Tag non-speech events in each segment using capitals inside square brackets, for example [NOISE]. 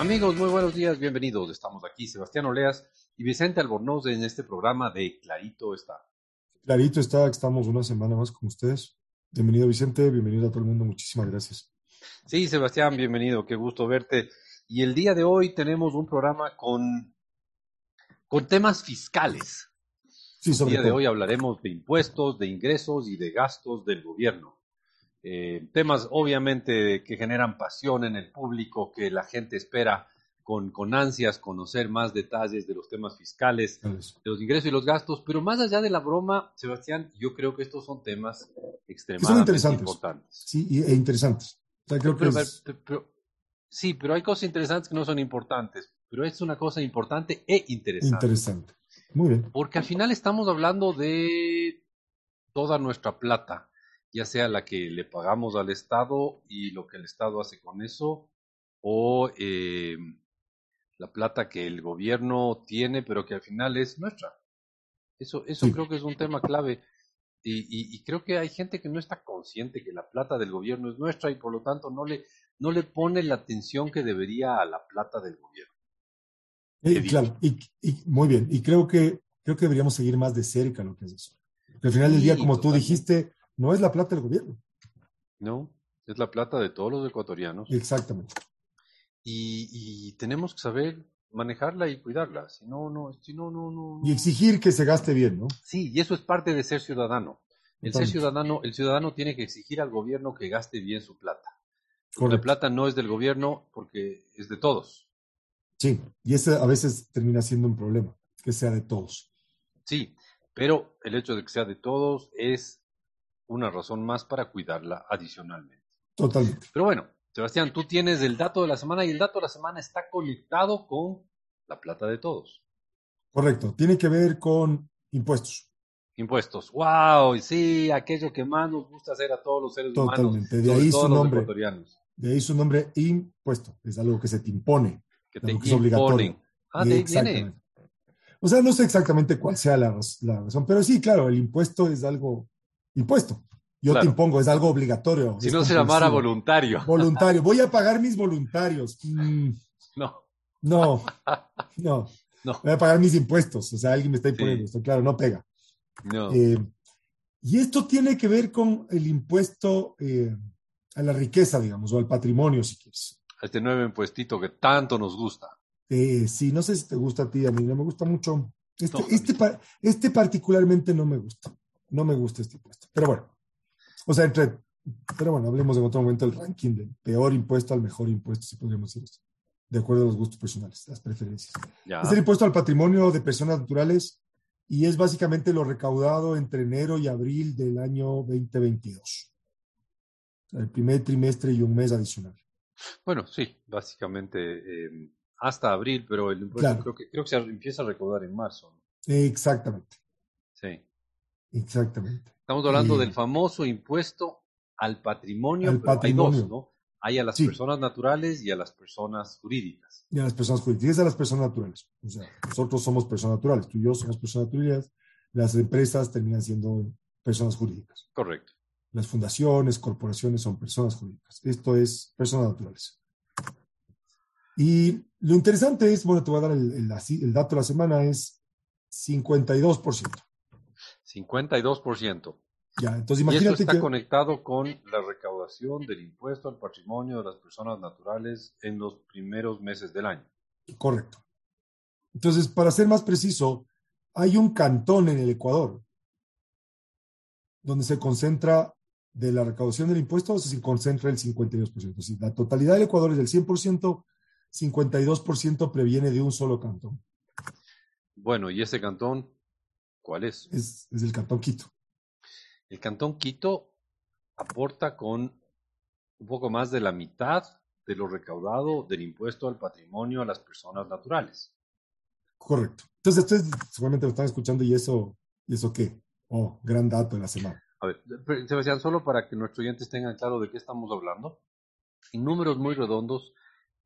Amigos, muy buenos días, bienvenidos. Estamos aquí, Sebastián Oleas y Vicente Albornoz en este programa de Clarito está. Clarito está, estamos una semana más con ustedes. Bienvenido Vicente, bienvenido a todo el mundo, muchísimas gracias. Sí, Sebastián, bienvenido, qué gusto verte. Y el día de hoy tenemos un programa con, con temas fiscales. Sí, sobre el día de hoy hablaremos de impuestos, de ingresos y de gastos del gobierno. Eh, temas obviamente que generan pasión en el público, que la gente espera con, con ansias conocer más detalles de los temas fiscales, de los ingresos y los gastos, pero más allá de la broma, Sebastián, yo creo que estos son temas son extremadamente interesantes. importantes. Sí, e interesantes. O sea, creo que Pero- es- pero- pero- sí, pero hay cosas interesantes que no son importantes, pero es una cosa importante e interesante. interesante. Muy bien. Porque al final estamos hablando de toda nuestra plata, ya sea la que le pagamos al Estado y lo que el Estado hace con eso, o eh, la plata que el gobierno tiene, pero que al final es nuestra. Eso, eso Sí. creo que es un tema clave. Y, y- y creo que hay gente que no está consciente que la plata del gobierno es nuestra y por lo tanto no le, no le pone la atención que debería a la plata del gobierno. Eh, claro, y, y- muy bien. Y creo que, creo que deberíamos seguir más de cerca lo que es eso. Al final del día, como tú dijiste, no es la plata del gobierno. ¿No? Es la plata de todos los ecuatorianos. Exactamente. y, y tenemos que saber manejarla y cuidarla. Si no, no, si no, no, no. Y exigir que se gaste bien, ¿no? Sí, y eso es parte de ser ciudadano. El ser ciudadano, el ciudadano tiene que exigir al gobierno que gaste bien su plata. La Correcto. plata no es del gobierno porque es de todos. Sí, y ese a veces termina siendo un problema, que sea de todos. Sí, pero el hecho de que sea de todos es una razón más para cuidarla adicionalmente. Totalmente. Pero bueno, Sebastián, tú tienes el dato de la semana y el dato de la semana está conectado con la plata de todos. Correcto. Tiene que ver con impuestos. Impuestos. ¡Wow! Sí, aquello que más nos gusta hacer a todos los seres humanos. Totalmente. De ahí su nombre. De ahí su nombre impuesto. Es algo que se te impone. Que te Algo que es obligatorio. Ah, de ahí viene. O sea, no sé exactamente cuál sea la, la razón, pero sí, claro, el impuesto es algo impuesto. Yo Claro. te impongo, es algo obligatorio. Si no se llamara voluntario. [LAUGHS] Voluntario. Voy a pagar mis voluntarios. Mm, No, no, [LAUGHS] no. no, Voy a pagar mis impuestos. O sea, alguien me está imponiendo Sí. esto. Claro, no pega. no. Eh, y esto tiene que ver con el impuesto eh, a la riqueza, digamos, o al patrimonio, si quieres. Este nuevo impuestito que tanto nos gusta. Eh, sí, no sé si te gusta a ti, a mí no me gusta mucho. Este, No, este, este particularmente no me gusta. No me gusta este impuesto. Pero bueno, o sea, entre, pero bueno, hablemos en otro momento del ranking del peor impuesto al mejor impuesto, si podríamos decir eso, de acuerdo a los gustos personales, las preferencias. Ya. Es el impuesto al patrimonio de personas naturales y es básicamente lo recaudado entre enero y abril del año 2022. O sea, El primer trimestre y un mes adicional. Bueno, sí, básicamente eh, hasta abril, pero el impuesto Claro. creo que creo que se empieza a recaudar en marzo. ¿no? Exactamente. Exactamente. Estamos hablando Y- del famoso impuesto al patrimonio, Al pero hay dos, ¿no? Hay a las Sí. personas naturales y a las personas jurídicas. Y a las personas jurídicas, y a las personas naturales. O sea, nosotros somos personas naturales, tú y yo somos personas naturales, las empresas terminan siendo personas jurídicas. Correcto. Las fundaciones, corporaciones son personas jurídicas. Esto es personas naturales. Y lo interesante es, bueno, te voy a dar el, el dato de la semana, es 52%. 52%. Ya, entonces Y eso imagínate está que... conectado con la recaudación del impuesto al patrimonio de las personas naturales en los primeros meses del año. Correcto. Entonces, para ser más preciso, hay un cantón en el Ecuador donde se concentra de la recaudación del impuesto, se concentra el 52%. Si la totalidad del Ecuador es del 100%, 52% previene de un solo cantón. Bueno, ¿y ese cantón cuál es? Es, es el cantón Quito. El cantón Quito aporta con un poco más de la mitad de lo recaudado del impuesto al patrimonio a las personas naturales. Correcto. Entonces, ustedes seguramente lo están escuchando y eso, ¿y eso qué? Oh, gran dato de la semana. A ver, Sebastián, solo para que nuestros oyentes tengan claro de qué estamos hablando. En números muy redondos,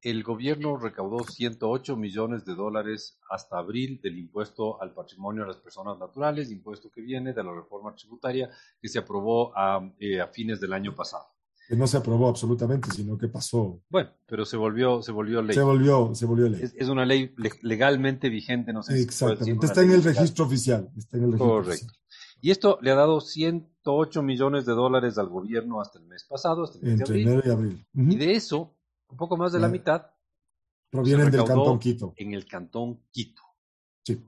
el gobierno recaudó 108 millones de dólares hasta abril del impuesto al patrimonio de las personas naturales, impuesto que viene de la reforma tributaria que se aprobó a, eh, a fines del año pasado. Que no se aprobó absolutamente, sino que pasó. Bueno, pero se volvió, se volvió ley. Se volvió, se volvió ley. Es, es una ley le- legalmente vigente, no sé si se puede decir Exactamente. Está en el legal. registro oficial. Está en el registro Correcto. oficial. Y esto le ha dado 108 millones de dólares al gobierno hasta el mes pasado, hasta el mes de Entre abril. enero y abril. Y de eso, un poco más de la Ya. mitad Provienen del Cantón Quito. en el cantón Quito. Sí.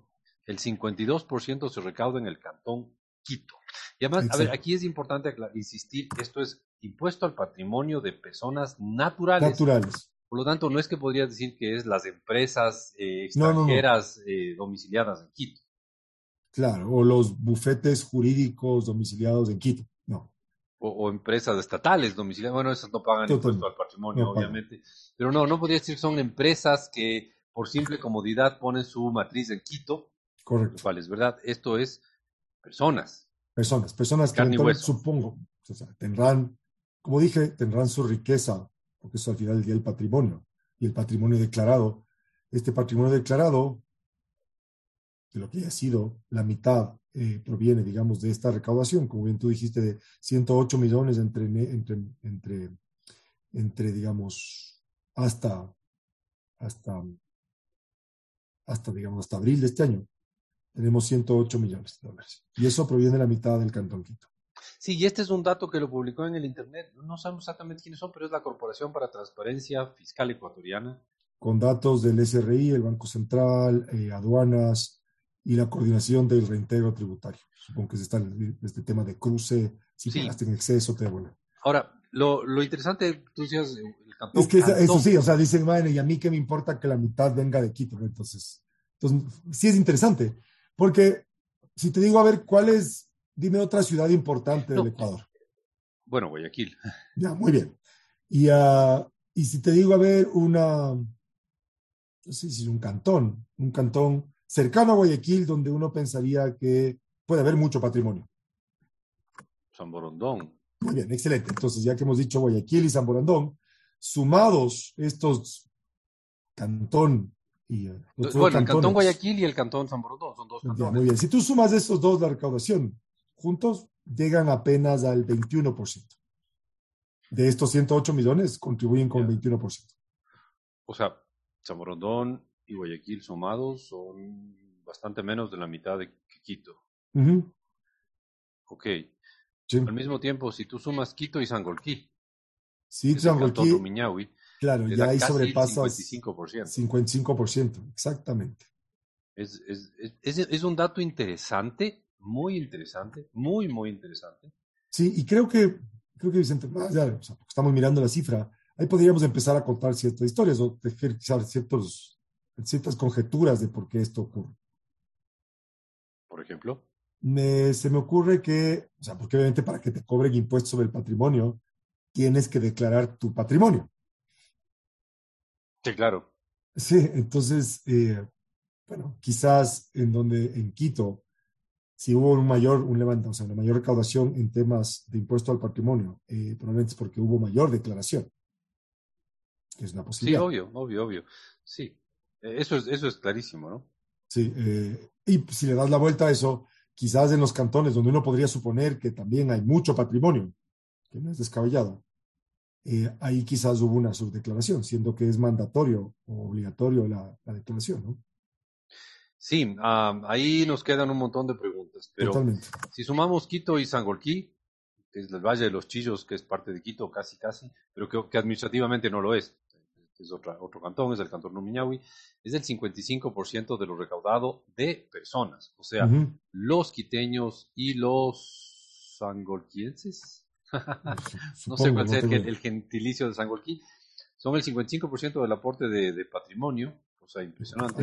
El 52% se recauda en el cantón Quito. Y además, a ver, aquí es importante insistir, esto es impuesto al patrimonio de personas naturales. Naturales. Por lo tanto, no es que podrías decir que es las empresas eh, No, no, no. extranjeras eh, domiciliadas en Quito. Claro. O los bufetes jurídicos domiciliados en Quito. O, o empresas estatales domiciliadas. Bueno, esas no pagan impuesto al patrimonio, No obviamente. Pero no, no podría decir que son empresas que por simple comodidad ponen su matriz en Quito, lo Correcto. cual es verdad. Esto es personas. Personas. Personas que supongo, o sea, tendrán, como dije, tendrán su riqueza, porque eso al final del día el patrimonio. Y el patrimonio declarado. Este patrimonio declarado, de lo que haya sido, la mitad eh, proviene, digamos, de esta recaudación, como bien tú dijiste, de 108 millones entre, entre, entre, entre digamos, hasta, hasta, hasta, digamos, hasta abril de este año. Tenemos 108 millones de dólares. Y eso proviene de la mitad del Cantón Quito. Sí, y este es un dato que lo publicó en el Internet. No sabemos exactamente quiénes son, pero es la Corporación para Transparencia Fiscal Ecuatoriana. con datos del SRI, el Banco Central, eh, aduanas y la coordinación del reintegro tributario. Supongo que es esta- este tema de cruce, si Sí. pagaste en exceso, te devuelven. Ahora, lo, lo interesante, tú decías, el cantón. Es que eso sí, o sea, dicen, bueno, y a mí que me importa que la mitad venga de Quito, entonces, entonces, sí es interesante, porque si te digo, a ver, ¿cuál es, dime otra ciudad importante del. Ecuador? Bueno, Guayaquil. Ya, muy bien. Y, ah, y si te digo, a ver, una, no sé si es un cantón, un cantón cercano a Guayaquil donde uno pensaría que puede haber mucho patrimonio. San Borondón. Muy bien, excelente. Entonces, ya que hemos dicho Guayaquil y San Borondón, sumados estos cantón y... eh, Bueno, el cantón cantones, Guayaquil y el cantón San Borondón son dos ya, cantones. muy bien. Si tú sumas estos dos, la recaudación, juntos llegan apenas al 21%. De estos 108 millones, contribuyen con Ya. 21%. O sea, San Borondón y Guayaquil sumados son bastante menos de la mitad de Quito. Ujú, Ok. sí. Al mismo tiempo, si tú sumas Quito y Sangolquí, Sí, Sangolquí, Rumiñahui, claro, ya ahí sobrepasas 55%. 55%, exactamente. Es, es, es, un dato interesante, muy interesante, muy, muy interesante. Sí, y creo que, creo que Vicente, o sea, porque estamos mirando la cifra, ahí podríamos empezar a contar ciertas historias o tejer quizás ciertos, ciertas conjeturas de por qué esto ocurre. Por ejemplo, Me- se me ocurre que, o sea, porque obviamente para que te cobren impuestos sobre el patrimonio, tienes que declarar tu patrimonio. sí, claro. Sí, entonces, eh, bueno, quizás en donde, en Quito, si hubo un mayor, un levanta, o sea, una mayor recaudación en temas de impuesto al patrimonio, eh, probablemente es porque hubo mayor declaración. Que es una Sí, posibilidad. obvio, obvio, obvio. Sí, eso es, eso es clarísimo, ¿no? Sí, eh, y si le das la vuelta a eso, quizás en los cantones donde uno podría suponer que también hay mucho patrimonio, que no es descabellado, eh, ahí quizás hubo una subdeclaración, siendo que es mandatorio o obligatorio la, la declaración, ¿no? Sí, ah, ahí nos quedan un montón de preguntas, pero Totalmente. si sumamos Quito y Sangolquí, que es el Valle de los Chillos, que es parte de Quito, casi, casi, pero que, que administrativamente no lo es, es otra, otro cantón, es el cantón Rumiñahui, es el 55% de lo recaudado de personas, o sea, los quiteños y los sangolquienses, [LAUGHS] no sé cuál sea el, gentilicio de Sangolquí, son el 55% del aporte de, de patrimonio, o sea, impresionante.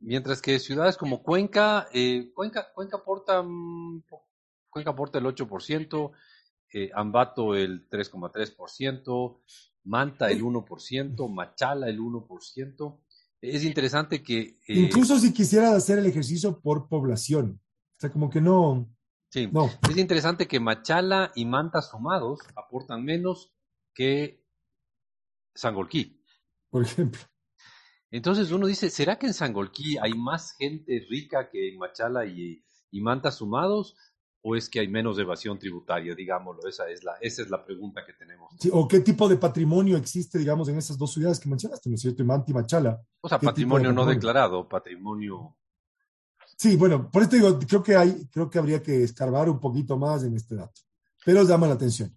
Mientras que ciudades como Cuenca, eh, Cuenca, Cuenca aporta, po- Cuenca aporta el 8%, eh, Ambato el 3,3%, Manta el 1%, Machala el 1%. Es interesante que... eh, Incluso si quisiera hacer el ejercicio por población. O sea, como que no, sí, no. es interesante que Machala y Manta sumados aportan menos que Sangolquí. Por ejemplo. Entonces uno dice, ¿será que en Sangolquí hay más gente rica que en Machala y, y Manta sumados? O es que hay menos evasión tributaria, digámoslo? Esa es la, esa es la pregunta que tenemos. ¿O qué tipo de patrimonio existe, digamos, en esas dos ciudades que mencionaste, ¿no es cierto? Manti Machala. O sea, patrimonio, no declarado, patrimonio... Sí, bueno, por esto digo, creo que, hay, creo que habría que escarbar un poquito más en este dato, pero llama la atención.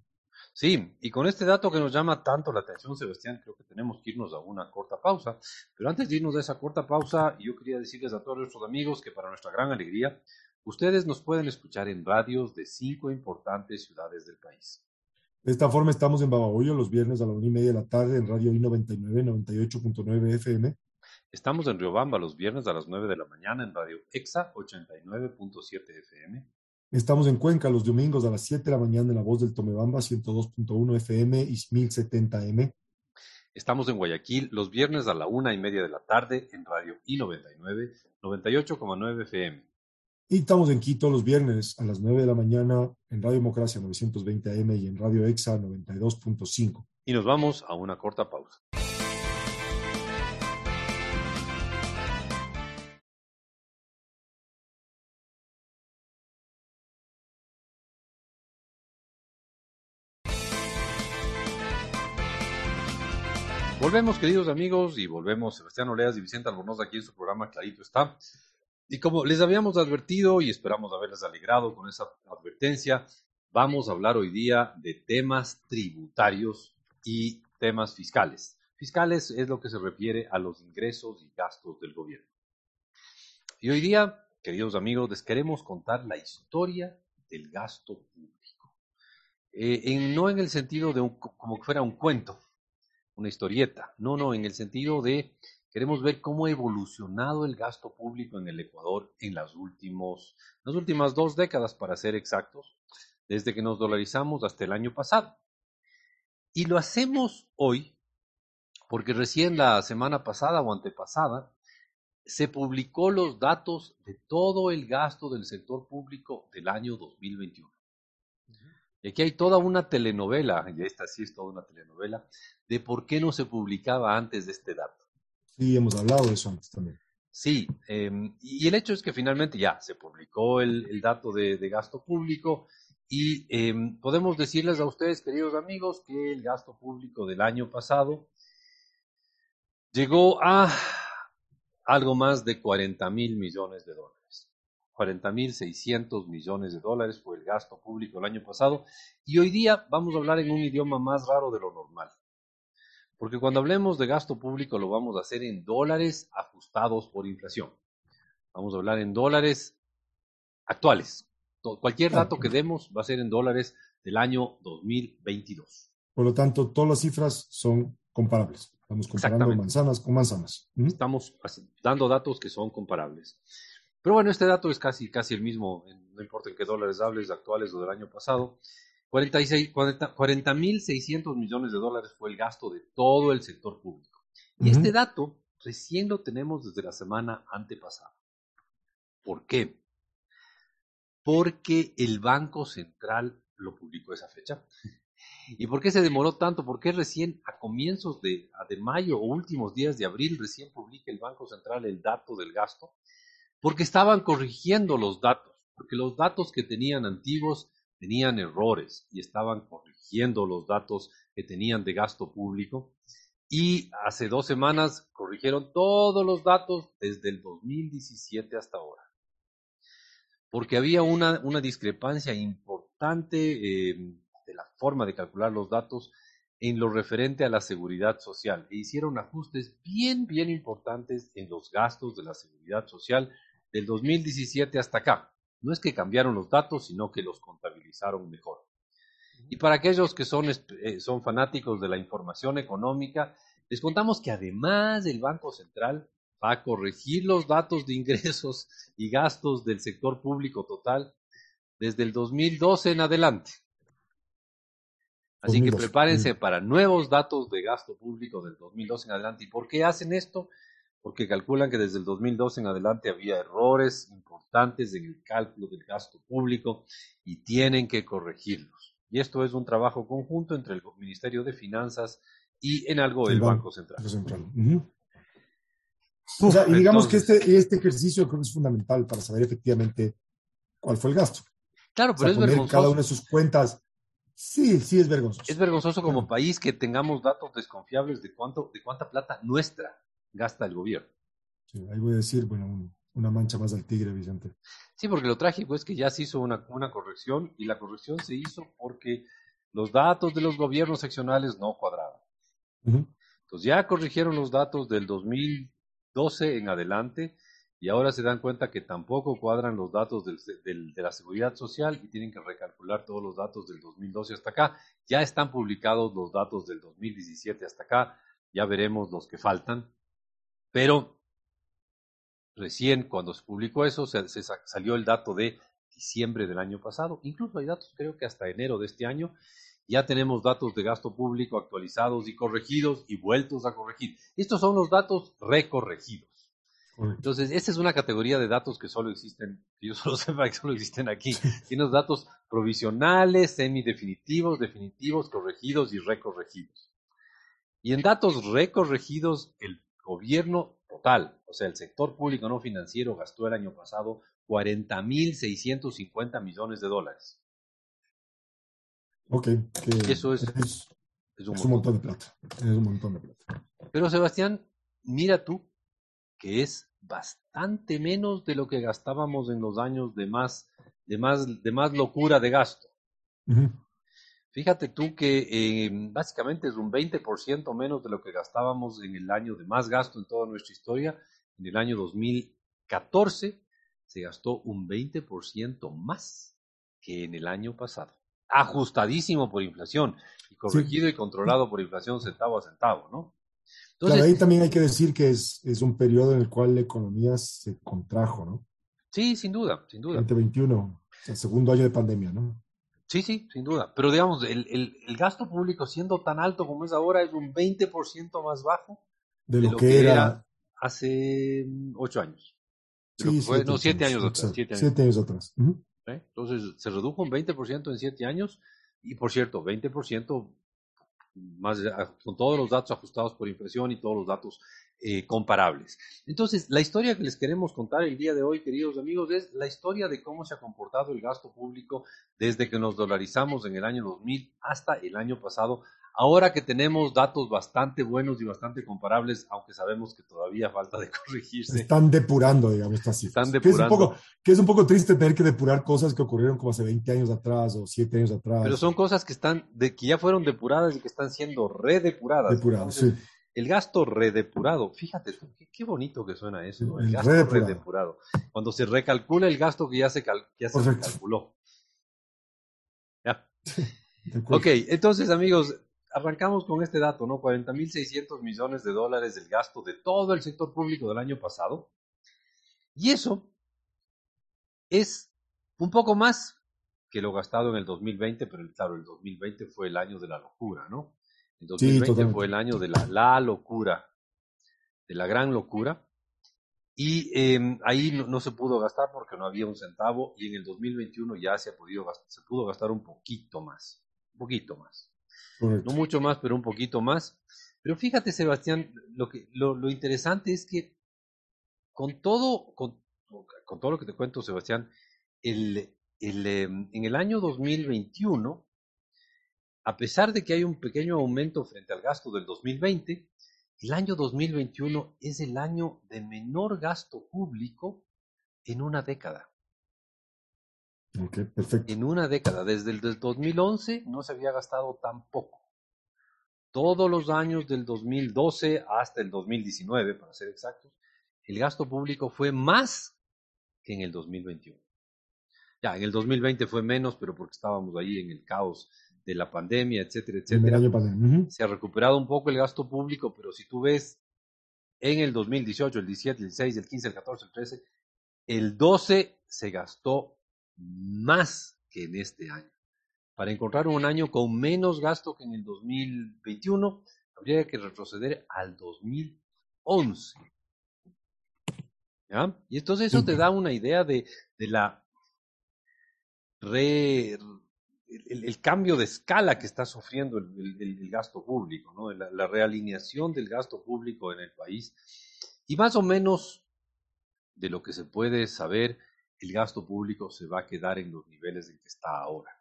Sí, y con este dato que nos llama tanto la atención, Sebastián, creo que tenemos que irnos a una corta pausa. Pero antes de irnos a esa corta pausa, yo quería decirles a todos nuestros amigos que para nuestra gran alegría, Ustedes nos pueden escuchar en radios de cinco importantes ciudades del país. De esta forma estamos en Babahoyo los viernes a la una y media de la tarde en Radio I99 98.9 FM. Estamos en Riobamba los viernes a las 9 de la mañana en Radio EXA 89.7 FM. Estamos en Cuenca los domingos a las 7 de la mañana en La Voz del Tomebamba 102.1 FM y 1070M. Estamos en Guayaquil los viernes a la una y media de la tarde en Radio I99 98.9 FM. Y estamos en Quito los viernes a las 9 de la mañana en Radio Democracia 920 AM y en Radio EXA 92.5. Y nos vamos a una corta pausa. Volvemos, queridos amigos, y volvemos Sebastián Oleas y Vicente Albornoz aquí en su programa Clarito está. Y como les habíamos advertido y esperamos haberles alegrado con esa advertencia, vamos a hablar hoy día de temas tributarios y temas fiscales. Fiscales es lo que se refiere a los ingresos y gastos del gobierno. Y hoy día, queridos amigos, les queremos contar la historia del gasto público. Eh, no en el sentido de como que fuera un cuento, una historieta, no, no, en el sentido de Queremos ver cómo ha evolucionado el gasto público en el Ecuador en las, últimos, las últimas dos décadas, para ser exactos, desde que nos dolarizamos hasta el año pasado. Y lo hacemos hoy porque recién la semana pasada o antepasada se publicó los datos de todo el gasto del sector público del año 2021. Y aquí hay toda una telenovela, y esta sí es toda una telenovela, de por qué no se publicaba antes de este dato. Sí, hemos hablado de eso antes también. Sí, em, y el hecho es que finalmente ya se publicó el, dato de, gasto público y em, podemos decirles a ustedes, queridos amigos, que el gasto público del año pasado llegó a algo más de 40 mil millones de dólares. 40 mil 600 millones de dólares fue el gasto público el año pasado y hoy día vamos a hablar en un idioma más raro de lo normal. Porque cuando hablemos de gasto público lo vamos a hacer en dólares ajustados por inflación. Vamos a hablar en dólares actuales. Cualquier dato que demos va a ser en dólares del año 2022. Por lo tanto, todas las cifras son comparables. Estamos comparando manzanas con manzanas. Estamos dando datos que son comparables. Pero bueno, este dato es casi, casi el mismo, no importa en qué dólares hables, actuales o del año pasado. 40.600 millones de dólares fue el gasto de todo el sector público. Y este dato recién lo tenemos desde la semana antepasada. ¿Por qué? Porque el Banco Central lo publicó esa fecha. ¿Y por qué se demoró tanto? Porque recién a comienzos de, de mayo o últimos días de abril recién publica el Banco Central el dato del gasto? Porque estaban corrigiendo los datos, porque los datos que tenían antiguos tenían errores y estaban corrigiendo los datos que tenían de gasto público. Y hace dos semanas corrigieron todos los datos desde el 2017 hasta ahora. Porque había una, una discrepancia importante eh, de la forma de calcular los datos en lo referente a la seguridad social e hicieron ajustes bien, bien importantes en los gastos de la seguridad social del 2017 hasta acá. No es que cambiaron los datos, sino que los contabilizaron mejor. Y para aquellos que son, eh, son fanáticos de la información económica, les contamos que además el Banco Central va a corregir los datos de ingresos y gastos del sector público total desde el 2012 en adelante. Así que prepárense para nuevos datos de gasto público del 2012 en adelante. ¿Y por qué hacen esto? Porque calculan que desde el 2012 en adelante había errores importantes en el cálculo del gasto público y tienen que corregirlos. Y esto es un trabajo conjunto entre el Ministerio de Finanzas y en algo el, Banco, Central. y digamos que este, este ejercicio creo que es fundamental para saber efectivamente cuál fue el gasto. Claro, pero o sea, es poner vergonzoso. cada una de sus cuentas. Sí, sí es vergonzoso. Es vergonzoso como Claro. país que tengamos datos desconfiables de cuánto, de cuánta plata nuestra gasta el gobierno. Sí, ahí voy a decir, bueno, un- una mancha más al tigre, Vicente. Sí, porque lo trágico es que ya se hizo una, una corrección y la corrección se hizo porque los datos de los gobiernos seccionales no cuadraban. Entonces ya corrigieron los datos del 2012 en adelante y ahora se dan cuenta que tampoco cuadran los datos del- del- de la seguridad social y tienen que recalcular todos los datos del 2012 hasta acá. Ya están publicados los datos del 2017 hasta acá, ya veremos los que faltan, pero recién cuando se publicó eso se, se sa- salió el dato de diciembre del año pasado, incluso hay datos creo que hasta enero de este año, ya tenemos datos de gasto público actualizados y corregidos y vueltos a corregir. Estos son los datos recorregidos. Entonces, esta es una categoría de datos que solo existen, que yo [LAUGHS] solo sepa que solo existen aquí. Tienes datos provisionales, semidefinitivos, definitivos, corregidos y recorregidos. Y en datos recorregidos, el gobierno total, o sea, el sector público no financiero gastó el año pasado 40.650 millones de dólares. Ok, que Eso es- es, Es un es un montón. de plata. Es un montón de plata. Pero Sebastián, mira tú que es bastante menos de lo que gastábamos en los años de más, de más, de más locura de gasto. Fíjate tú que eh, básicamente es un 20% menos de lo que gastábamos en el año de más gasto en toda nuestra historia. En el año 2014 se gastó un 20% más que en el año pasado. Ajustadísimo por inflación y corregido y controlado por inflación centavo a centavo, ¿no? claro, ahí también hay que decir que es, es un periodo en el cual la economía se contrajo, ¿no? Sí, sin duda, sin duda. 2021, el segundo año de pandemia, ¿no? Sí, sí, sin duda. Pero digamos, el, el- el gasto público siendo tan alto como es ahora es un 20% más bajo De lo, que, era. hace mm, ocho años. De sí, fue- no, siete años atrás. Siete años. siete años atrás. ¿eh? Entonces, se redujo un 20% en siete años y, por cierto, 20% más con todos los datos ajustados por inflación y todos los datos eh, comparables. Entonces, la historia que les queremos contar el día de hoy, queridos amigos, es la historia de cómo se ha comportado el gasto público desde que nos dolarizamos en el año 2000 hasta el año pasado. Ahora que tenemos datos bastante buenos y bastante comparables, aunque sabemos que todavía falta de [LAUGHS] corregirse. Están depurando, digamos, estas cifras. Están Que es, un depurando. poco, que es un poco triste tener que depurar cosas que ocurrieron como hace 20 años atrás o 7 años atrás. Pero son cosas que están, de que ya fueron depuradas y que están siendo redepuradas. Entonces, sí. El gasto redepurado, fíjate tú, qué, qué bonito que suena eso, ¿no? el, El gasto redepurado. redepurado. Cuando se recalcula el gasto que ya se, cal- que ya se Correcto. calculó. Ya. Ok, entonces amigos, arrancamos con este dato, ¿no? 40.600 millones de dólares del gasto de todo el sector público del año pasado. Y eso es un poco más que lo gastado en el 2020, pero claro, el 2020 fue el año de la locura, ¿no? El 2020 totalmente. fue el año de la, la locura, de la gran locura. Y eh, ahí no, no se pudo gastar porque no había un centavo y en el 2021 ya se, ha podido se pudo gastar un poquito más, un poquito más. Correcto. No mucho más, pero un poquito más. Pero fíjate, Sebastián, lo, que, lo, lo interesante es que con todo, con, con todo lo que te cuento, Sebastián, el, el, eh, en el año 2021, a pesar de que hay un pequeño aumento frente al gasto del 2020, el año 2021 es el año de menor gasto público en una década. Ok, perfecto. En una década, desde el del 2011 no se había gastado tan poco. Todos los años del 2012 hasta el 2019, para ser exactos, el gasto público fue más que en el 2021. Ya, en el 2020 fue menos, pero porque estábamos ahí en el caos de la pandemia, etcétera, etcétera. año pandemia. Ujú. Se ha recuperado un poco el gasto público, pero si tú ves en el 2018, el 17, el 16, el 15, el 14, el 13, el 12 se gastó más que en este año. Para encontrar un año con menos gasto que en el 2021, habría que retroceder al 2011. ¿Ya? Y entonces eso te da una idea de, de la re- el, cambio de escala que está sufriendo el, gasto público, ¿no? la, realineación del gasto público en el país. Y más o menos de lo que se puede saber, el gasto público se va a quedar en los niveles en que está ahora.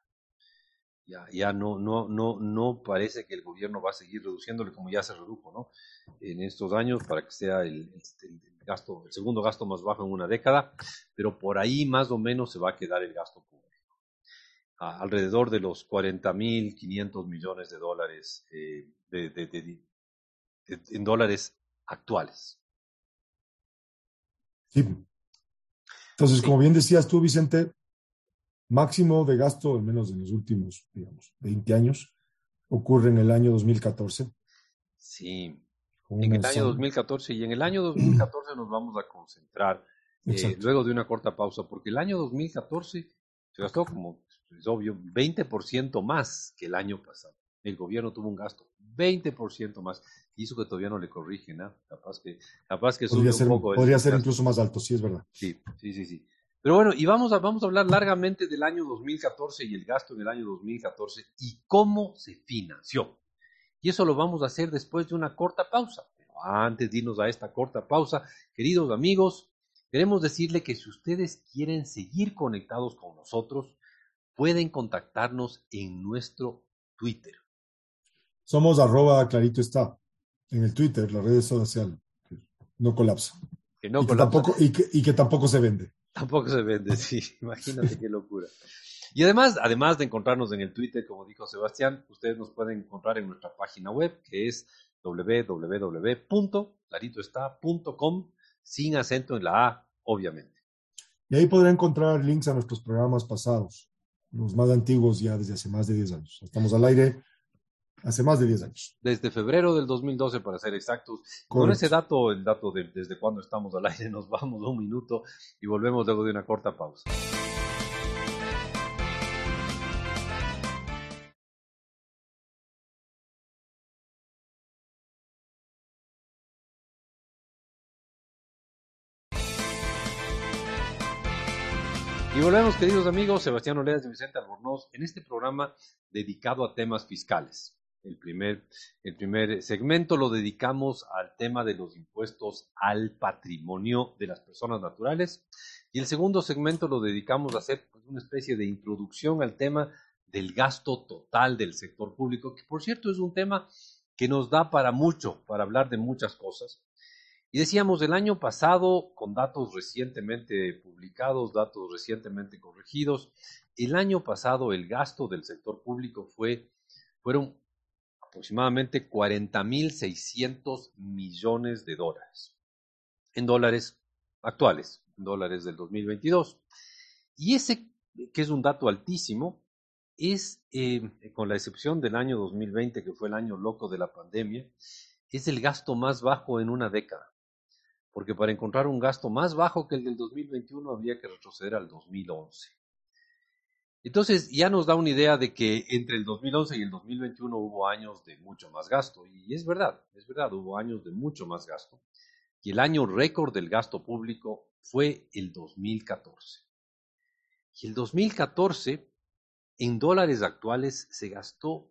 Ya, ya no, no, no, no parece que el gobierno va a seguir reduciéndole como ya se redujo. En estos años para que sea el, el segundo gasto más bajo en una década, pero por ahí más o menos se va a quedar el gasto público. Alrededor de los 40.500 millones de dólares eh, de, de, de, en dólares actuales. Sí. Entonces, como bien decías tú, Vicente, máximo de gasto, al menos en los últimos, digamos, 20 años, ocurre en el año 2014. Sí, en el año 2014 y en el año 2014 [CLEARS THROAT] nos vamos a concentrar eh, luego de una corta pausa, porque el año 2014 se gastó como, es obvio, 20% más que el año pasado. El gobierno tuvo un gasto 20% más. Y eso que todavía no le corrigen, ¿no? Capaz que, capaz que podría ser, un poco. Podría ser incluso más alto, sí, es verdad. Sí, sí, sí, sí. Pero bueno, y vamos a, vamos a hablar largamente del año 2014 y el gasto en el año 2014 y cómo se financió. Y eso lo vamos a hacer después de una corta pausa. Pero antes de irnos a esta corta pausa, queridos amigos, queremos decirle que si ustedes quieren seguir conectados con nosotros, pueden contactarnos en nuestro Twitter. Somos arroba clarito está en el Twitter, las redes sociales. No colapsa. Que no y, colapsa. Que tampoco, y, que, y que tampoco se vende. [LAUGHS] Tampoco se vende, sí. [LAUGHS] Imagínate qué locura. Y además, además de encontrarnos en el Twitter, como dijo Sebastián, ustedes nos pueden encontrar en nuestra página web, que es www.claritoestá.com, sin acento en la A, obviamente. Y ahí podrán encontrar links a nuestros programas pasados, los más antiguos ya desde hace más de 10 años. Estamos al aire hace más de 10 años. Desde febrero del 2012, para ser exactos. Con ese dato, el dato de desde cuando estamos al aire, [LAUGHS] nos vamos un minuto y volvemos luego de una corta pausa. Volvemos, queridos amigos, Sebastián Oleas y Vicente Albornoz, en este programa dedicado a temas fiscales. El primer, el primer segmento lo dedicamos al tema de los impuestos al patrimonio de las personas naturales y el segundo segmento lo dedicamos a hacer pues, una especie de introducción al tema del gasto total del sector público, que por cierto es un tema que nos da para mucho, para hablar de muchas cosas. Y decíamos, el año pasado, con datos recientemente publicados, datos recientemente corregidos, el año pasado el gasto del sector público fue, fueron aproximadamente 40.600 millones de dólares, en dólares actuales, en dólares del 2022. Y ese, que es un dato altísimo, es, eh, con la excepción del año 2020, que fue el año loco de la pandemia, es el gasto más bajo en una década. Porque para encontrar un gasto más bajo que el del 2021 había que retroceder al 2011. Entonces ya nos da una idea de que entre el 2011 y el 2021 hubo años de mucho más gasto. Y es verdad, es verdad, hubo años de mucho más gasto. Y el año récord del gasto público fue el 2014. Y el 2014, en dólares actuales, se gastó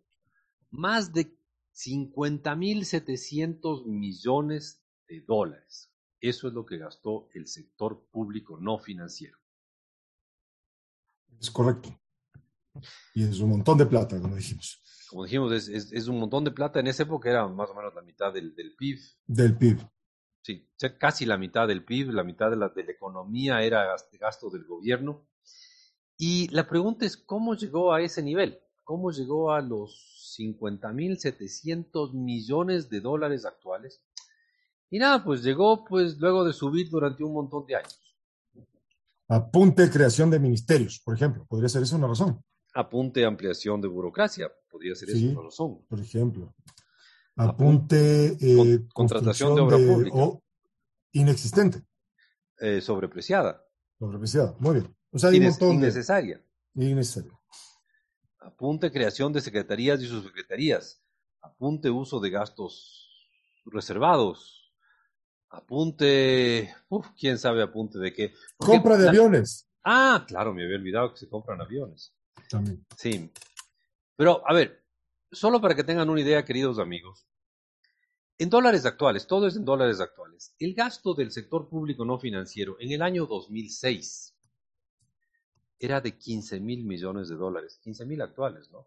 más de 50.700 millones de dólares. Eso es lo que gastó el sector público no financiero. Es correcto. Y es un montón de plata, como dijimos. Como dijimos, es, es, un montón de plata. En esa época era más o menos la mitad del, del PIB. Del PIB. Sí, casi la mitad del PIB, la mitad de la, de la economía era gasto del gobierno. Y la pregunta es, ¿cómo llegó a ese nivel? ¿Cómo llegó a los 50.700 millones de dólares actuales? Y nada, pues llegó pues luego de subir durante un montón de años. Apunte creación de ministerios, por ejemplo. ¿Podría ser esa una razón? Apunte ampliación de burocracia. Podría ser esa una razón. Por ejemplo. Apunte, eh, contratación de obra pública. O inexistente. Eh, sobrepreciada. Sobrepreciada, muy bien. O sea, hay un montón innecesaria. Innecesaria. Apunte creación de secretarías y subsecretarías. Apunte uso de gastos reservados Apunte, uf, quién sabe apunte de qué. Compra de aviones. Ah, claro, me había olvidado que se compran aviones. También. Sí. Pero, a ver, solo para que tengan una idea, queridos amigos, en dólares actuales, todo es en dólares actuales, el gasto del sector público no financiero en el año 2006, era de 15 mil millones de dólares, 15 mil actuales, ¿no?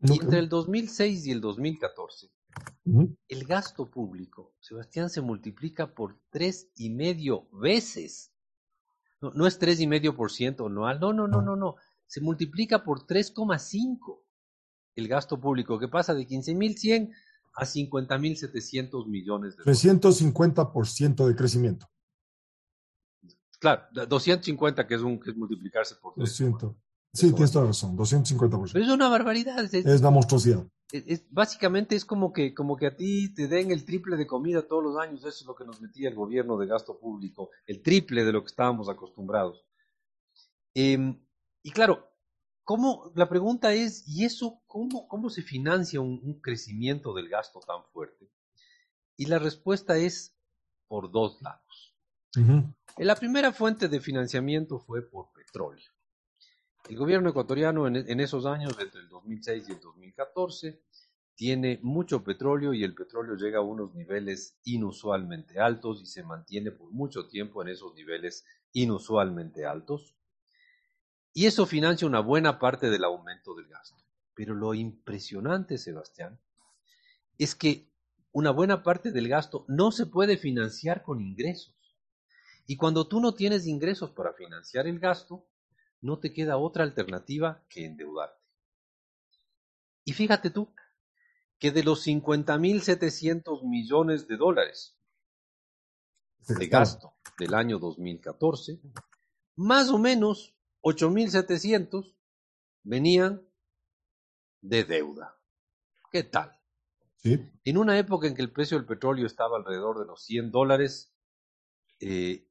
Y entre el 2006 y el 2014, Ujú. El gasto público, Sebastián, se multiplica por tres y medio veces. No, no es tres y medio por ciento anual, no, no, no, no, no. Se multiplica por 3,5 el gasto público, que pasa de 15.100 a 50.700 millones de dólares. 350% de crecimiento. Claro, 250 que es un que es multiplicarse por tres. 200. Sí, tienes toda la razón. 250%. Pero es una barbaridad. es- Es una monstruosidad. Es- es- básicamente es como que, como que a ti te den el triple de comida todos los años. Eso es lo que nos metía el gobierno de gasto público, el triple de lo que estábamos acostumbrados. Em, y claro, ¿cómo, la pregunta es, ¿y eso cómo, cómo se financia un, un crecimiento del gasto tan fuerte? Y la respuesta es por dos lados. La primera fuente de financiamiento fue por petróleo. El gobierno ecuatoriano en, esos años, entre el 2006 y el 2014, tiene mucho petróleo y el petróleo llega a unos niveles inusualmente altos y se mantiene por mucho tiempo en esos niveles inusualmente altos. Y eso financia una buena parte del aumento del gasto. Pero lo impresionante, Sebastián, es que una buena parte del gasto no se puede financiar con ingresos. Y cuando tú no tienes ingresos para financiar el gasto, no te queda otra alternativa que endeudarte. Y fíjate tú, que de los 50.700 millones de dólares de gasto del año 2014, más o menos 8.700 venían de deuda. ¿Qué tal? Sí. En una época en que el precio del petróleo estaba alrededor de los 100 dólares, eh,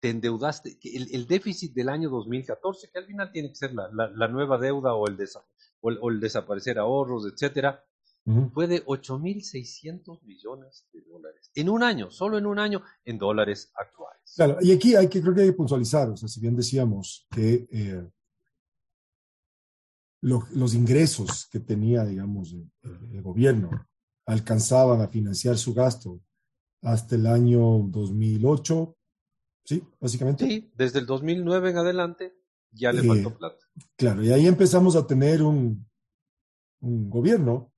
te endeudaste, el, el déficit del año 2014, que al final tiene que ser la, la- la nueva deuda o el, desa- o el- o el desaparecer ahorros, etcétera, Ujú. fue de 8.600 millones de dólares. En un año, solo en un año, en dólares actuales. Claro, y aquí hay que, creo que hay que puntualizar, o sea, si bien decíamos que eh, lo- los ingresos que tenía, digamos, el gobierno alcanzaban a financiar su gasto hasta el año 2008, ¿sí? Básicamente. Sí, desde el 2009 en adelante ya le Eh, faltó plata. Claro, y ahí empezamos a tener un, un gobierno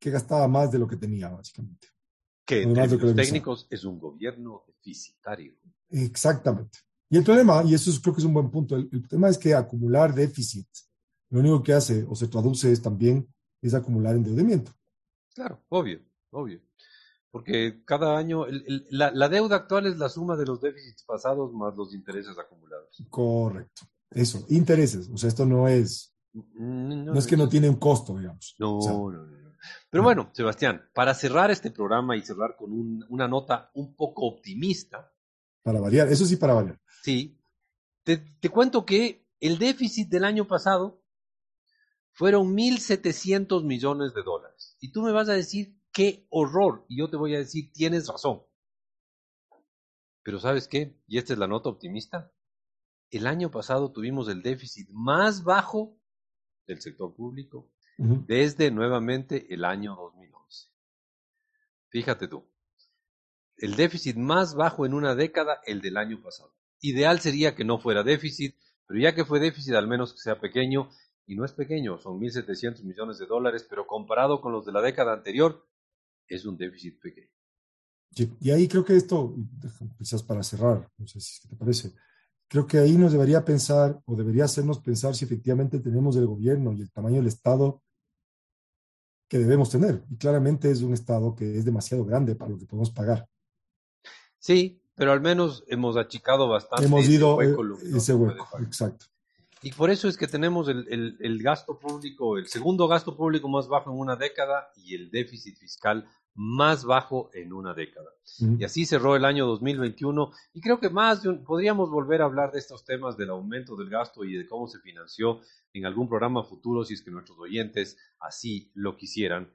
que gastaba más de lo que tenía, básicamente. Que en términos técnicos es un gobierno deficitario. Exactamente. Y el problema, y eso es- creo que es un buen punto, el, el tema es que acumular déficit, lo único que hace o se traduce es también es acumular endeudamiento. Claro, obvio, obvio. Porque cada año, el- el- la, la deuda actual es la suma de los déficits pasados más los intereses acumulados. Correcto. Eso, intereses. O sea, esto no es, Mm, no es que no tiene un costo, digamos. No, O sea, no, no, no. Pero bueno, Sebastián, para cerrar este programa y cerrar con un- una nota un poco optimista, para variar, eso sí para variar. sí, te, te cuento que el déficit del año pasado fueron 1.700 millones de dólares. Y tú me vas a decir, qué horror. Y yo te voy a decir, tienes razón. Pero ¿sabes qué? Y esta es la nota optimista. El año pasado tuvimos el déficit más bajo del sector público desde nuevamente el año 2011. Fíjate tú, el déficit más bajo en una década, el del año pasado. Ideal sería que no fuera déficit, pero ya que fue déficit, al menos que sea pequeño, y no es pequeño, son 1.700 millones de dólares, pero comparado con los de la década anterior, es un déficit pequeño. Y ahí creo que esto, quizás para cerrar, no sé si te parece, creo que ahí nos debería pensar o debería hacernos pensar si efectivamente tenemos el gobierno y el tamaño del Estado que debemos tener. Y claramente es un Estado que es demasiado grande para lo que podemos pagar. Sí, pero al menos hemos achicado bastante Hemos ese ido hueco, eh, ese hueco, exacto. Y por eso es que tenemos el, el- el gasto público, el segundo gasto público más bajo en una década y el déficit fiscal más bajo en una década. Y así cerró el año 2021 y creo que más de un- podríamos volver a hablar de estos temas del aumento del gasto y de cómo se financió en algún programa futuro si es que nuestros oyentes así lo quisieran.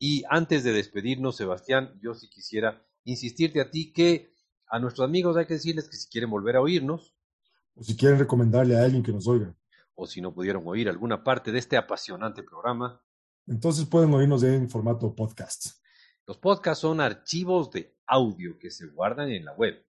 Y antes de despedirnos, Sebastián, yo sí quisiera insistirte a ti que a nuestros amigos hay que decirles que si quieren volver a oírnos, O si quieren recomendarle a alguien que nos oiga. o si no pudieron oír alguna parte de este apasionante programa, Entonces pueden oírnos en formato podcast. los podcasts son archivos de audio que se guardan en la web.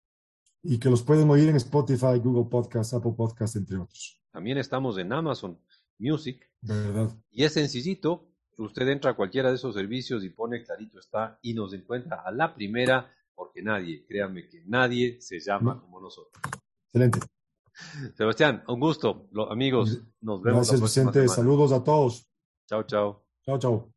y que los pueden oír en Spotify, Google Podcast, Apple Podcast, entre otros. También estamos en Amazon Music. ¿Verdad? Y es sencillito. Usted entra a cualquiera de esos servicios y pone clarito está y nos encuentra a la primera porque nadie, créanme que nadie se llama como nosotros. Excelente. [LAUGHS] Sebastián, un gusto. Amigos, nos vemos. Gracias, la Vicente. semana. Saludos a todos. Chao, chao. Chao, chao.